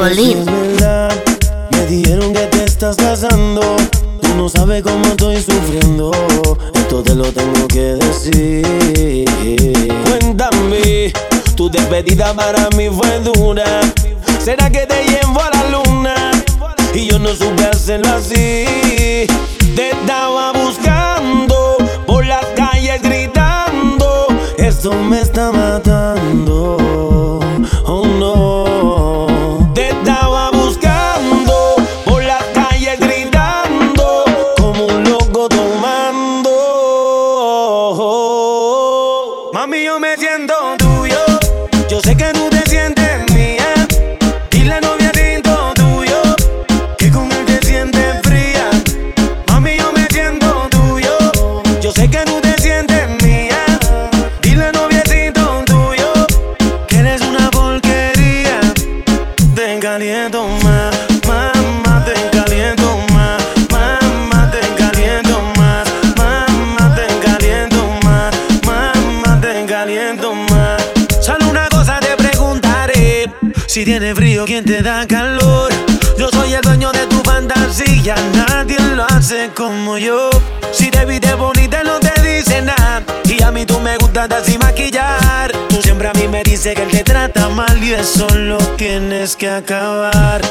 Bolín. Me dijeron que te estás casando. Tú no sabes cómo estoy sufriendo. Esto te lo tengo que decir. Cuéntame, tu despedida para mí fue dura. ¿Será que te llevo a la luna? Y yo no supe hacerlo así. Te estaba buscando por las calles gritando. Eso me Si tienes frío, ¿quién te da calor? Yo soy el dueño de tu fantasía, nadie lo hace como yo. Si te viste bonita, no te dice nada. Y a mí tú me gustas así maquillar. Tú siempre a mí me dices que él te trata mal y eso lo tienes que acabar.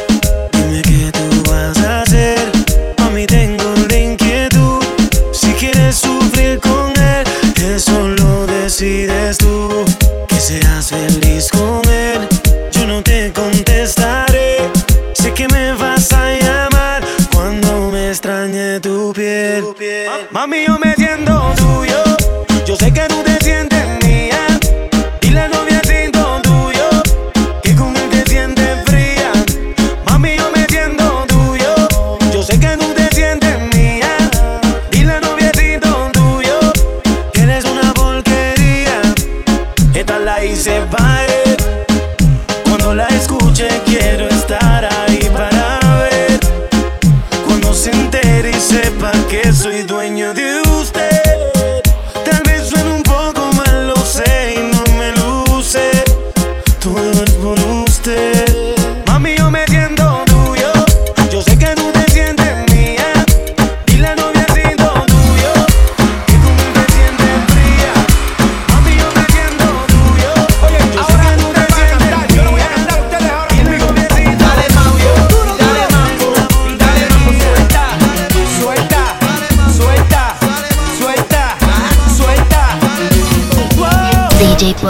Dime qué tú vas a hacer. A mí tengo la inquietud. Si quieres sufrir con él, eso lo decides tú. আমিও মেজে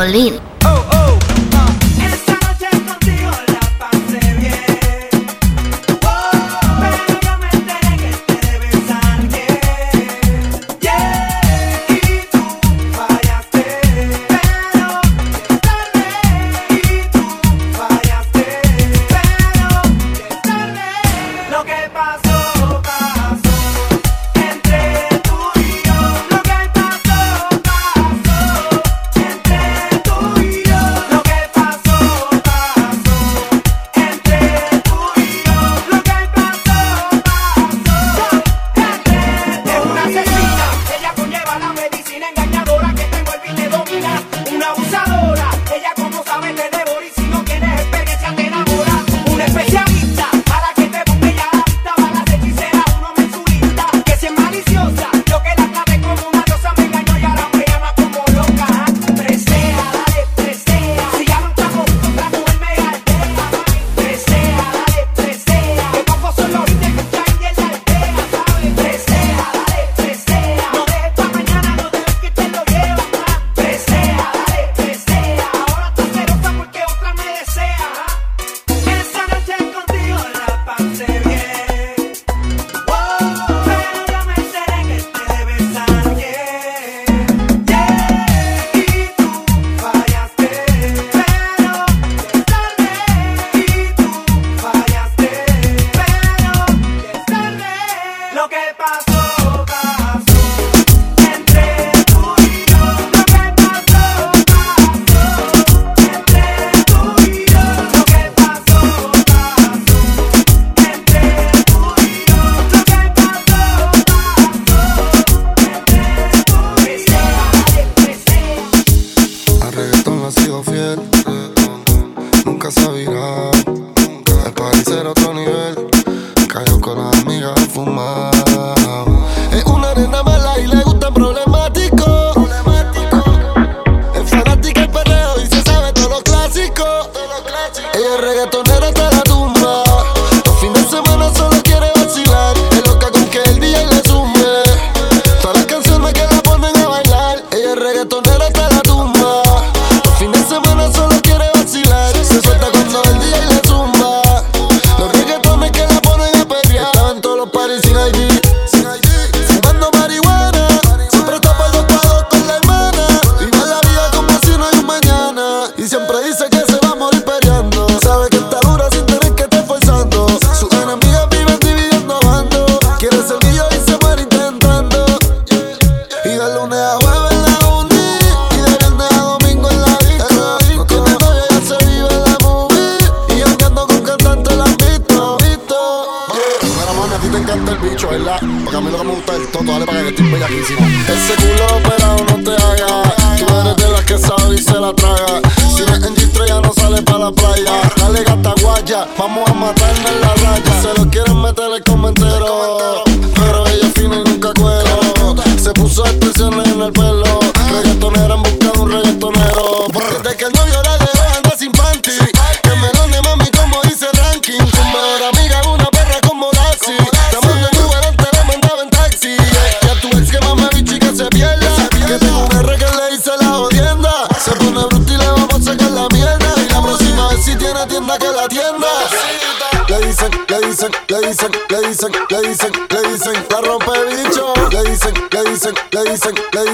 المصلين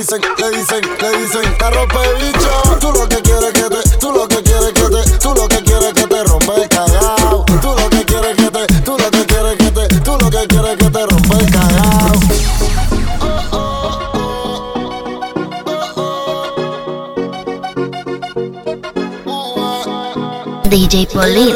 dicen, le dicen, le dicen, la rompe bicho. Tú lo que quieres que te, tú lo que quieres que te, tú lo que quieres que te rompe el cagao. Tú lo que quieres que te, tú lo que quieres que te, tú lo que quieres que te rompe el cagao. DJ Polín.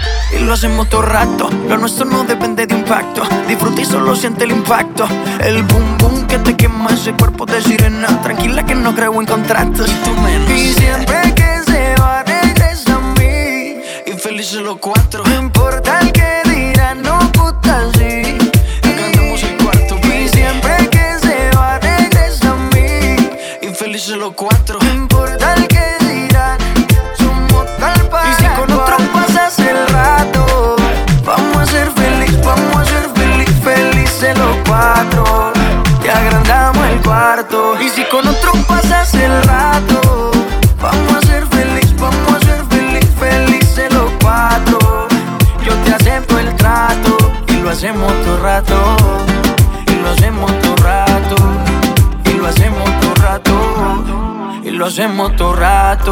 Lo hacemos todo rato. Lo nuestro no depende de impacto. Disfruta y solo siente el impacto. El boom boom que te quema ese cuerpo de sirena. Tranquila que no creo en contratos. Y tú menos. Y siempre que se va, regresa a mí. Y felices los cuatro. No importa cuarto. Y si con otro pasas el rato, vamos a ser feliz, vamos a ser feliz, felices los cuatro. Yo te acepto el trato y lo hacemos todo rato. Y lo hacemos todo rato. Y lo hacemos todo rato. Y lo hacemos todo rato.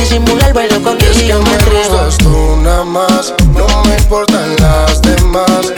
disimular, bailo Es y que yo me gustas tú nada más, no me importan las demás.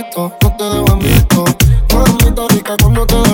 No te dejo en visto. Mamita rica cuando te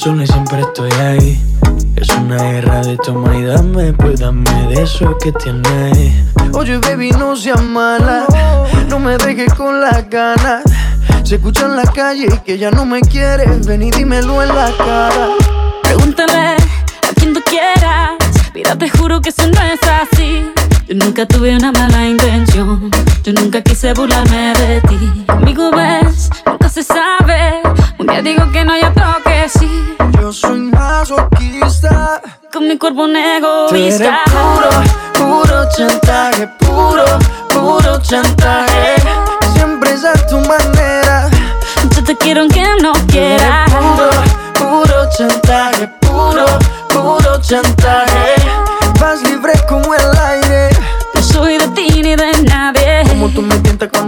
sola y siempre estoy ahí Es una guerra de toma y dame Pues dame de eso que tienes Oye baby no seas mala No me dejes con las ganas Se escucha en la calle que ya no me quieres Ven y dímelo en la cara Pregúntale a quien tú quieras. Mira, te juro que eso no es así. Yo nunca tuve una mala intención. Yo nunca quise burlarme de ti. Conmigo ves, nunca se sabe. Día digo que no, y otro que sí. Yo soy masoquista Con mi cuerpo un Tú egoísta. puro, puro chantaje Puro, puro chantaje Siempre es a tu manera Yo te quiero aunque no quiera. Puro, puro chantaje, puro, puro chantaje.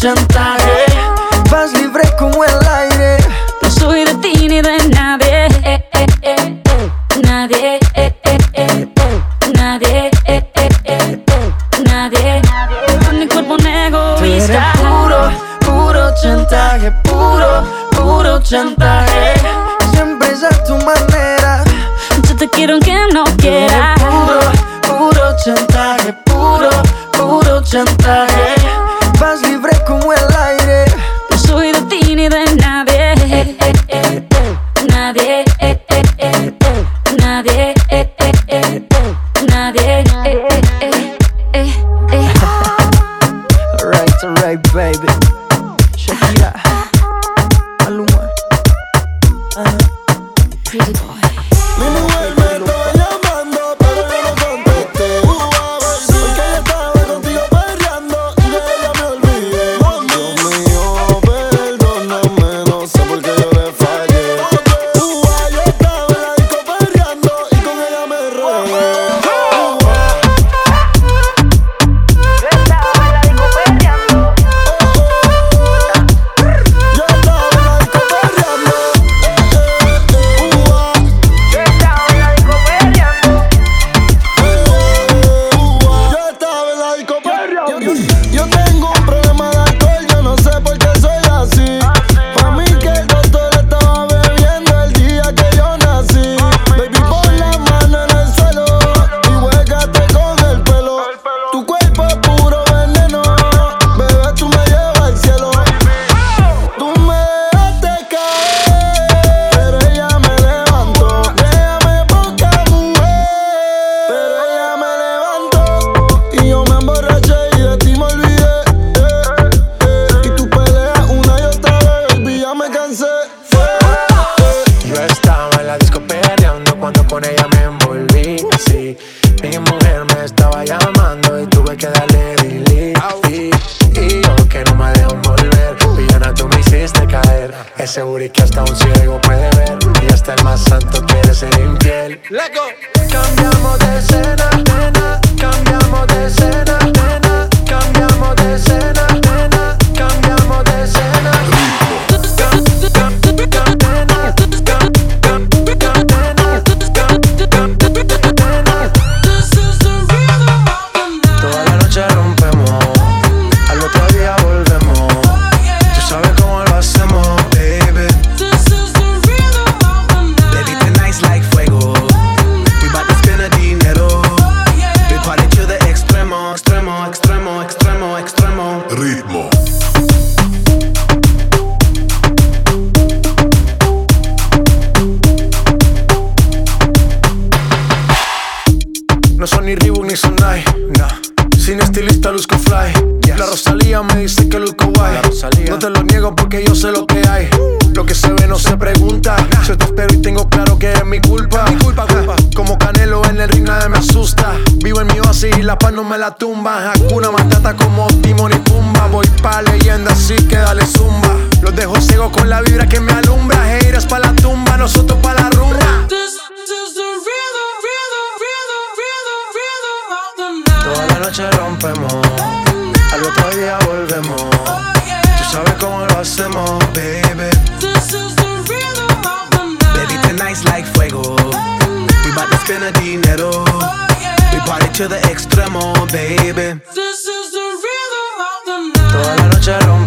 chantaje. Vas libre como el aire. No soy de ti ni de nadie. Eh, eh, nadie. Nadie. Nadie. Con mi cuerpo un egoísta. Eres puro, puro chantaje. Puro, puro chantaje. Siempre es a tu manera. Yo te quiero aunque no quiera. Puro, puro chantaje. Puro, puro chantaje. Timón y Pumba. Voy pa' leyenda, así que dale zumba. Los dejo ciego con la vibra que me alumbra. Heiras pa' la tumba, nosotros pa' la rumba. This, the rhythm, rhythm, rhythm, of the night. Toda la noche rompemos, al otro día volvemos. Tú sabes cómo lo hacemos, baby. This is the rhythm like fuego. We bout to spend the dinero. Oh, yeah. We party to the extremo, baby. This is Toda la noche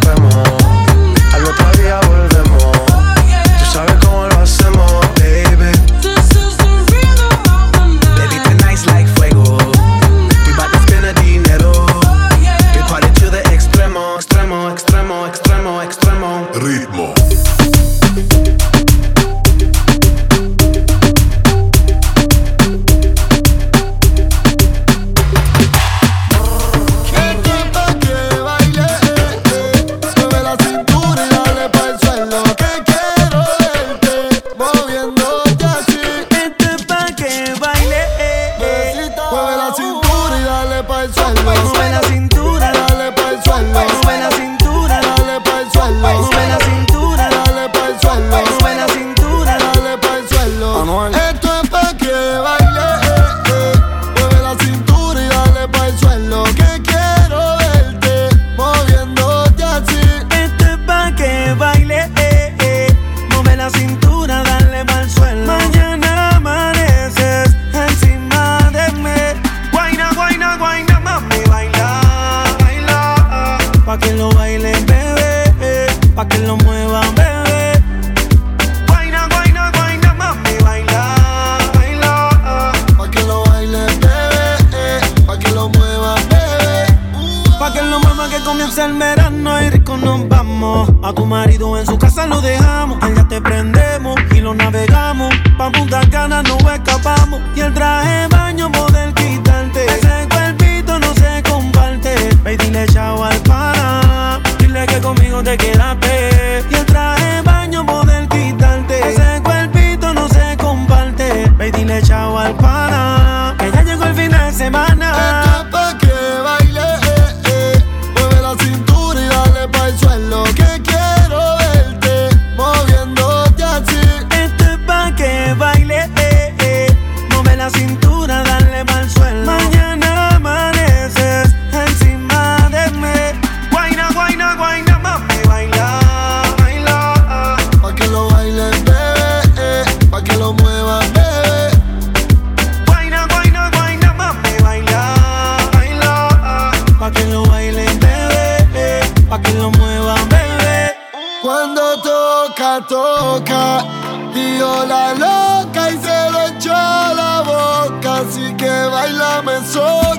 te quedaste. Cuando toca, toca, dio la loca y se le echó la boca, así que bailame solo.